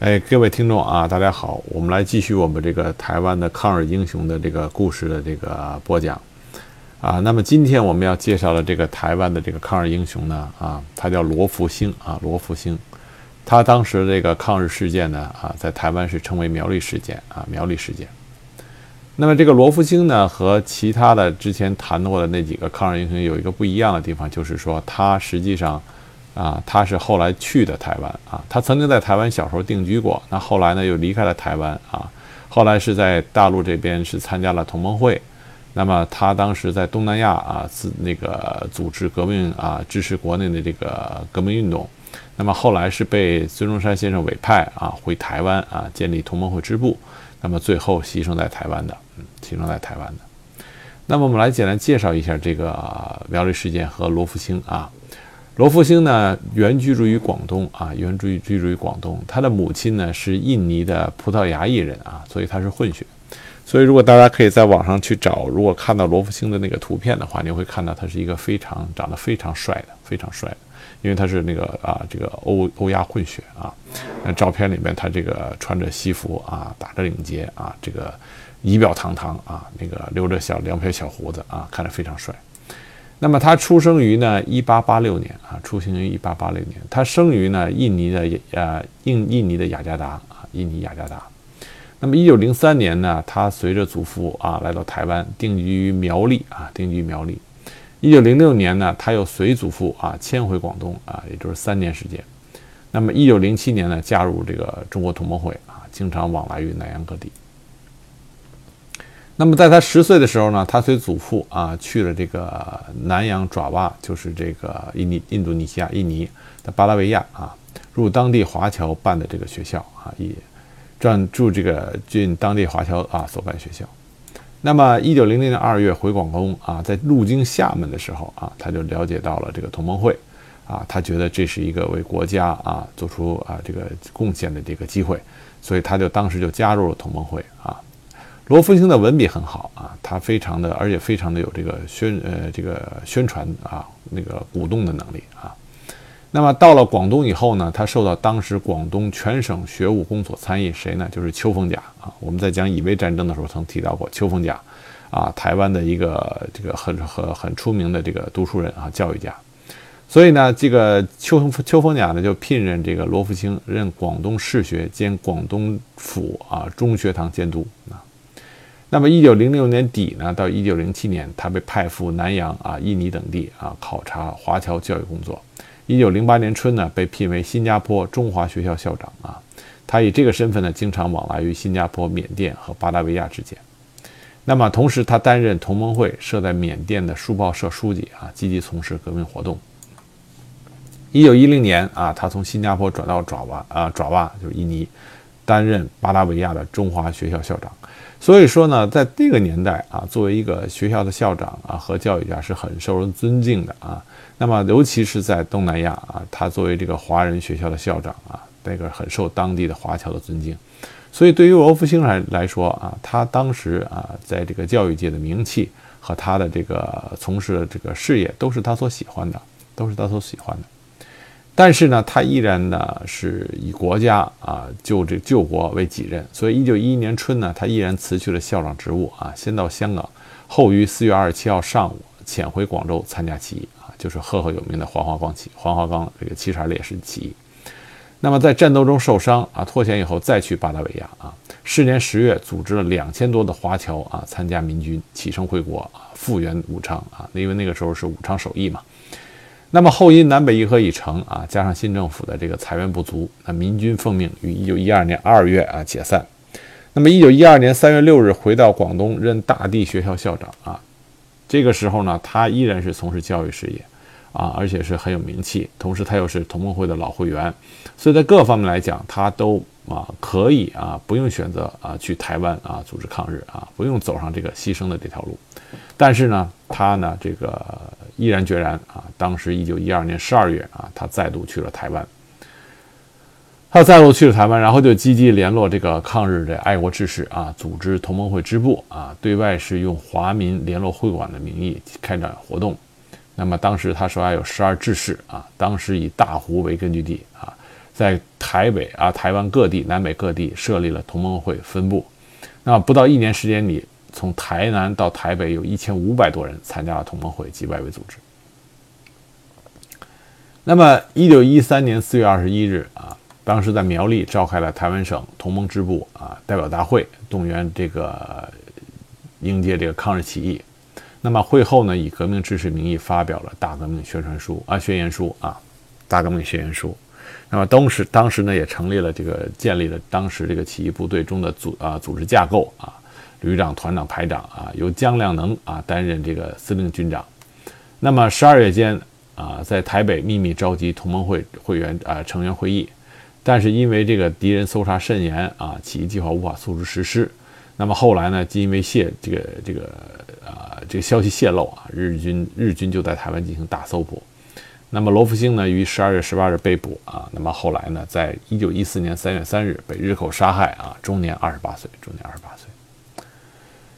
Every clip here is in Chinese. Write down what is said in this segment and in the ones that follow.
哎，各位听众啊，大家好，我们来继续我们这个台湾的抗日英雄的这个故事的这个播讲啊。那么今天我们要介绍的这个台湾的这个抗日英雄呢，啊，他叫罗福星啊，罗福星。他当时这个抗日事件呢，啊，在台湾是称为苗栗事件啊，苗栗事件。那么这个罗福星呢，和其他的之前谈过的那几个抗日英雄有一个不一样的地方，就是说他实际上。啊，他是后来去的台湾啊，他曾经在台湾小时候定居过，那后来呢又离开了台湾啊，后来是在大陆这边是参加了同盟会，那么他当时在东南亚啊，自那个组织革命啊，支持国内的这个革命运动，那么后来是被孙中山先生委派啊回台湾啊建立同盟会支部，那么最后牺牲在台湾的，嗯，牺牲在台湾的，那么我们来简单介绍一下这个苗栗事件和罗福星啊。罗福星呢，原居住于广东啊，原居居住于广东。他的母亲呢是印尼的葡萄牙裔人啊，所以他是混血。所以如果大家可以在网上去找，如果看到罗福星的那个图片的话，你会看到他是一个非常长得非常帅的，非常帅的，因为他是那个啊，这个欧欧亚混血啊。那照片里面他这个穿着西服啊，打着领结啊，这个仪表堂堂啊，那个留着小两撇小胡子啊，看着非常帅。那么他出生于呢，一八八六年啊，出生于一八八六年。他生于呢，印尼的呃印印尼的雅加达啊，印尼雅加达。那么一九零三年呢，他随着祖父啊来到台湾，定居于苗栗啊，定居于苗栗。一九零六年呢，他又随祖父啊迁回广东啊，也就是三年时间。那么一九零七年呢，加入这个中国同盟会啊，经常往来于南洋各地。那么在他十岁的时候呢，他随祖父啊去了这个南洋爪哇，就是这个印尼、印度尼西亚、印尼的巴拉维亚啊，入当地华侨办的这个学校啊，也转住这个进当地华侨啊所办学校。那么一九零零年二月回广东啊，在路经厦门的时候啊，他就了解到了这个同盟会啊，他觉得这是一个为国家啊做出啊这个贡献的这个机会，所以他就当时就加入了同盟会啊。罗福星的文笔很好啊，他非常的，而且非常的有这个宣呃这个宣传啊那个鼓动的能力啊。那么到了广东以后呢，他受到当时广东全省学务公所参议谁呢？就是邱逢甲啊。我们在讲乙未战争的时候曾提到过邱逢甲啊，台湾的一个这个很很很出名的这个读书人啊，教育家。所以呢，这个邱邱逢甲呢就聘任这个罗福星任广东士学兼广东府啊中学堂监督啊。那么，一九零六年底呢，到一九零七年，他被派赴南洋啊、印尼等地啊考察华侨教育工作。一九零八年春呢，被聘为新加坡中华学校校长啊。他以这个身份呢，经常往来于新加坡、缅甸和巴达维亚之间。那么，同时他担任同盟会设在缅甸的书报社书记啊，积极从事革命活动。一九一零年啊，他从新加坡转到爪哇啊，爪哇就是印尼，担任巴达维亚的中华学校校长。所以说呢，在这个年代啊，作为一个学校的校长啊和教育家是很受人尊敬的啊。那么，尤其是在东南亚啊，他作为这个华人学校的校长啊，那个很受当地的华侨的尊敬。所以，对于罗福星来来说啊，他当时啊，在这个教育界的名气和他的这个从事的这个事业，都是他所喜欢的，都是他所喜欢的。但是呢，他依然呢是以国家啊救这救国为己任，所以一九一一年春呢，他依然辞去了校长职务啊，先到香港，后于四月二十七号上午潜回广州参加起义啊，就是赫赫有名的黄花岗起黄花岗这个七十二烈士起义。那么在战斗中受伤啊，脱险以后再去巴达维亚啊，是年十月组织了两千多的华侨啊参加民军启程回国啊，复原武昌啊，因为那个时候是武昌首义嘛。那么后因南北议和已成啊，加上新政府的这个财源不足，那民军奉命于一九一二年二月啊解散。那么一九一二年三月六日回到广东任大地学校校长啊，这个时候呢，他依然是从事教育事业啊，而且是很有名气，同时他又是同盟会的老会员，所以在各方面来讲，他都啊可以啊不用选择啊去台湾啊组织抗日啊，不用走上这个牺牲的这条路。但是呢，他呢这个。毅然决然啊！当时一九一二年十二月啊，他再度去了台湾。他再度去了台湾，然后就积极联络这个抗日的爱国志士啊，组织同盟会支部啊，对外是用华民联络会馆的名义开展活动。那么当时他手下有十二志士啊，当时以大湖为根据地啊，在台北啊、台湾各地、南北各地设立了同盟会分部。那不到一年时间里，从台南到台北有一千五百多人参加了同盟会及外围组织。那么，一九一三年四月二十一日啊，当时在苗栗召开了台湾省同盟支部啊代表大会，动员这个迎接这个抗日起义。那么会后呢，以革命志士名义发表了大革命宣传书啊宣言书啊大革命宣言书。那么当时当时呢，也成立了这个建立了当时这个起义部队中的组啊组织架构啊，旅长、团长、排长啊，由江亮能啊担任这个司令军长。那么十二月间。啊，在台北秘密召集同盟会会员啊成员会议，但是因为这个敌人搜查甚严啊，起义计划无法速速实施。那么后来呢，因为泄这个这个啊这个消息泄露啊，日军日军就在台湾进行大搜捕。那么罗福星呢，于十二月十八日被捕啊。那么后来呢，在一九一四年三月三日被日寇杀害啊，终年二十八岁，终年二十八岁。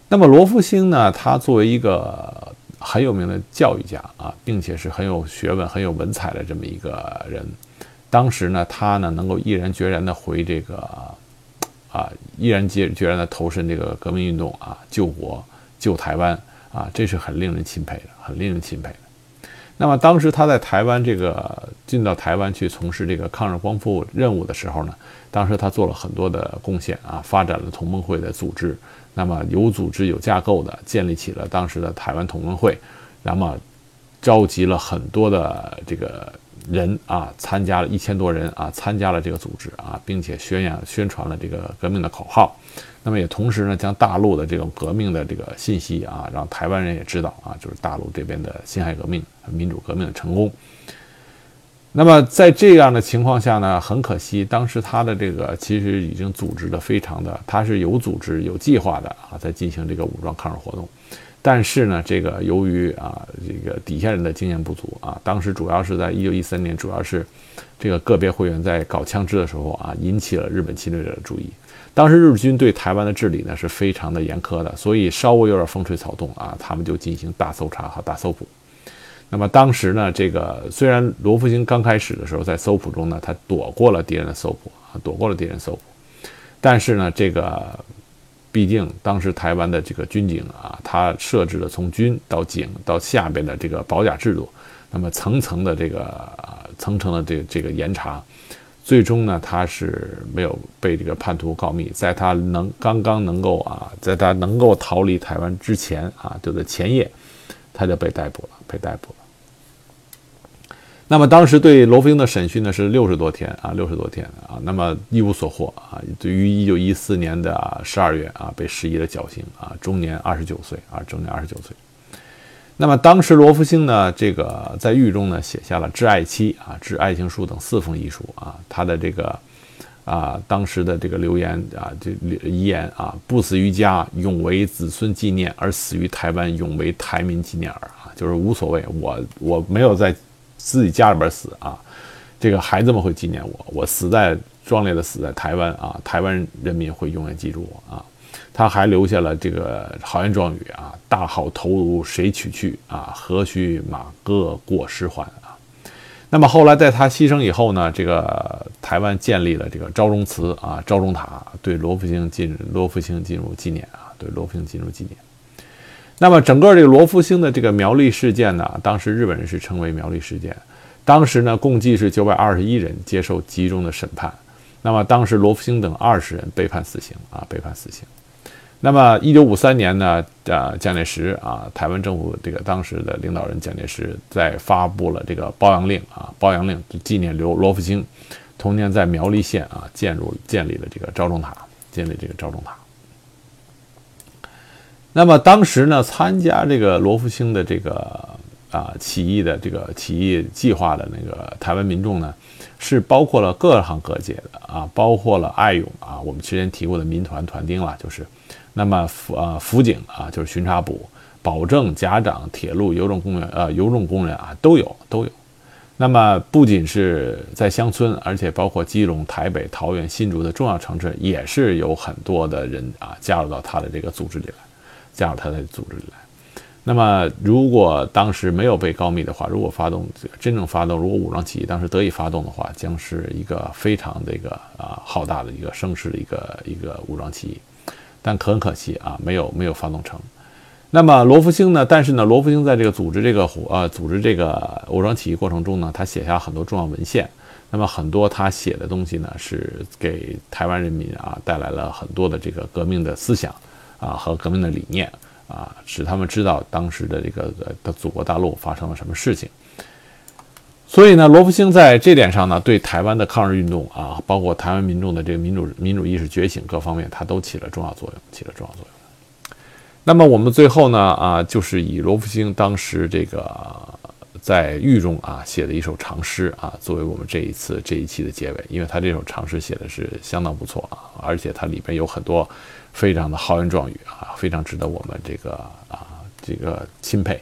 那么罗福星呢，他作为一个。很有名的教育家啊，并且是很有学问、很有文采的这么一个人。当时呢，他呢能够毅然决然的回这个啊，毅然决决然的投身这个革命运动啊，救国、救台湾啊，这是很令人钦佩的，很令人钦佩的。那么当时他在台湾这个进到台湾去从事这个抗日光复任务的时候呢，当时他做了很多的贡献啊，发展了同盟会的组织。那么有组织有架构的建立起了当时的台湾同盟会，那么召集了很多的这个人啊，参加了一千多人啊，参加了这个组织啊，并且宣扬宣传了这个革命的口号。那么也同时呢，将大陆的这种革命的这个信息啊，让台湾人也知道啊，就是大陆这边的辛亥革命、民主革命的成功。那么在这样的情况下呢，很可惜，当时他的这个其实已经组织的非常的，他是有组织、有计划的啊，在进行这个武装抗日活动。但是呢，这个由于啊，这个底下人的经验不足啊，当时主要是在一九一三年，主要是这个个别会员在搞枪支的时候啊，引起了日本侵略者的注意。当时日军对台湾的治理呢是非常的严苛的，所以稍微有点风吹草动啊，他们就进行大搜查和大搜捕。那么当时呢，这个虽然罗福星刚开始的时候在搜捕中呢，他躲过了敌人的搜捕啊，躲过了敌人搜捕，但是呢，这个毕竟当时台湾的这个军警啊，他设置了从军到警到下边的这个保甲制度，那么层层的这个层层的这个这个严查，最终呢，他是没有被这个叛徒告密，在他能刚刚能够啊，在他能够逃离台湾之前啊，就在前夜。他就被逮捕了，被逮捕了。那么当时对罗福英的审讯呢是六十多天啊，六十多天啊，那么一无所获啊。对于一九一四年的十二月啊，被施以了绞刑啊，终年二十九岁啊，终年二十九岁。那么当时罗福星呢，这个在狱中呢写下了致爱妻啊、致爱情书等四封遗书啊，他的这个。啊，当时的这个留言啊，这遗言啊，不死于家，永为子孙纪念；而死于台湾，永为台民纪念耳啊，就是无所谓，我我没有在自己家里边死啊，这个孩子们会纪念我，我死在壮烈的死在台湾啊，台湾人民会永远记住我啊。他还留下了这个豪言壮语啊，大好头颅谁取去啊？何须马革裹尸还？那么后来，在他牺牲以后呢，这个台湾建立了这个昭忠祠啊，昭忠塔，对罗福星进罗福星进入纪念啊，对罗福星进入纪念。那么整个这个罗福星的这个苗栗事件呢，当时日本人是称为苗栗事件。当时呢，共计是九百二十一人接受集中的审判。那么当时罗福星等二十人被判死刑啊，被判死刑。那么，一九五三年呢，呃，蒋介石啊，台湾政府这个当时的领导人蒋介石在发布了这个褒扬令啊，褒扬令纪念刘罗福星。同年在苗栗县啊，建入建立了这个昭忠塔，建立这个昭忠塔。那么当时呢，参加这个罗福星的这个啊起义的这个起义计划的那个台湾民众呢，是包括了各行各业的啊，包括了爱勇，我们之前提过的民团团丁了，就是。那么辅啊辅警啊就是巡查部、保证甲长、铁路、邮政工人呃邮政工人啊都有都有。那么不仅是在乡村，而且包括基隆、台北、桃园、新竹的重要城镇，也是有很多的人啊加入到他的这个组织里来，加入他的组织里来。那么，如果当时没有被告密的话，如果发动真正发动，如果武装起义当时得以发动的话，将是一个非常这个啊浩大的一个声势的一个一个武装起义。但很可惜啊，没有没有发动成。那么罗福星呢？但是呢，罗福星在这个组织这个呃组织这个武装起义过程中呢，他写下很多重要文献。那么很多他写的东西呢，是给台湾人民啊带来了很多的这个革命的思想啊和革命的理念。啊，使他们知道当时的这个的祖国大陆发生了什么事情。所以呢，罗福星在这点上呢，对台湾的抗日运动啊，包括台湾民众的这个民主民主意识觉醒各方面，他都起了重要作用，起了重要作用。那么我们最后呢，啊，就是以罗福星当时这个在狱中啊写的一首长诗啊，作为我们这一次这一期的结尾，因为他这首长诗写的是相当不错啊，而且它里边有很多。非常的豪言壮语啊，非常值得我们这个啊这个钦佩。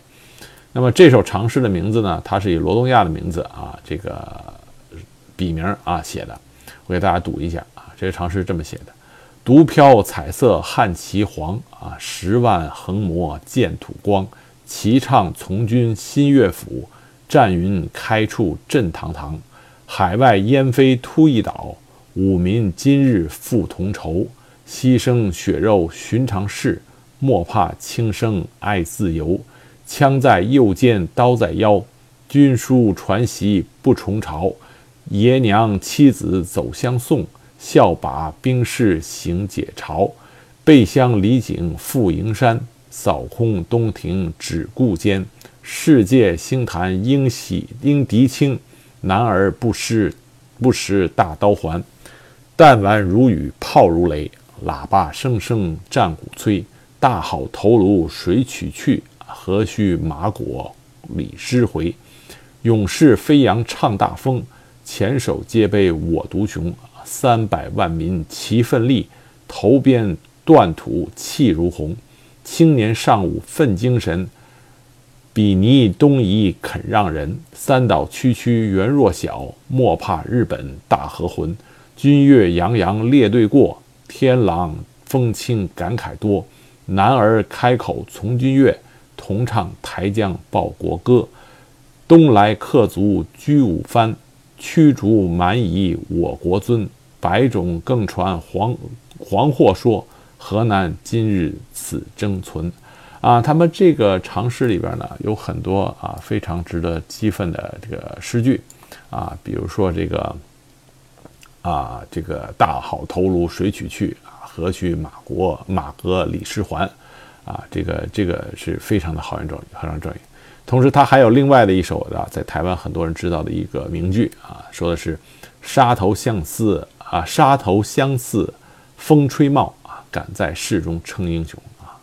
那么这首长诗的名字呢，它是以罗东亚的名字啊这个笔名啊写的。我给大家读一下啊，这个长诗是这么写的：独飘彩色汉旗黄啊，十万横魔见土光。齐唱从军新乐府，战云开处震堂堂。海外烟飞突一岛，五民今日复同仇。牺牲血肉寻常事，莫怕轻生爱自由。枪在右肩，刀在腰，军书传习不重朝。爷娘妻子走相送，笑把兵士行解嘲。背乡离井赴营山，扫空东庭只顾间。世界星坛应喜应敌清，男儿不识不识大刀环。弹丸如雨炮如雷。喇叭声声战鼓催，大好头颅谁取去？何须马果李师回？勇士飞扬唱大风，前手皆悲我独雄。三百万民齐奋力，头边断土气如虹。青年尚武奋精神，比尼东夷肯让人。三岛区区原弱小，莫怕日本大和魂。军乐洋洋列队过。天朗风清感慨多，男儿开口从军乐，同唱台江报国歌。东来客卒居五番，驱逐蛮夷我国尊。百种更传黄黄祸说，河南今日此争存。啊，他们这个长诗里边呢，有很多啊非常值得激愤的这个诗句，啊，比如说这个。啊，这个大好头颅谁取去？啊，何须马国马革李师还？啊，这个这个是非常的豪言壮语，豪言壮语。同时，他还有另外的一首啊，在台湾很多人知道的一个名句啊，说的是“沙头相似啊，沙头相似，风吹帽，敢在世中称英雄啊。”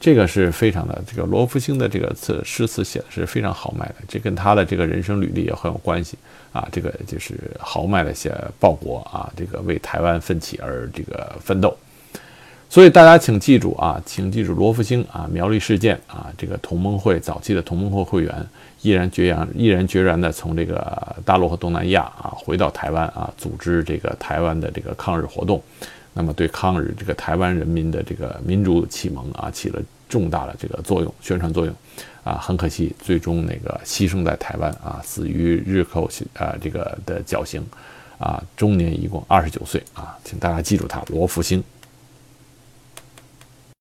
这个是非常的，这个罗福星的这个词诗词写的是非常豪迈的，这跟他的这个人生履历也很有关系啊。这个就是豪迈的写报国啊，这个为台湾奋起而这个奋斗。所以大家请记住啊，请记住罗福星啊，苗栗事件啊，这个同盟会早期的同盟会会员毅然决然、毅然决然的从这个大陆和东南亚啊回到台湾啊，组织这个台湾的这个抗日活动，那么对抗日这个台湾人民的这个民主启蒙啊起了。重大的这个作用，宣传作用，啊，很可惜，最终那个牺牲在台湾啊，死于日寇啊这个的绞刑，啊，终年一共二十九岁啊，请大家记住他，罗福星。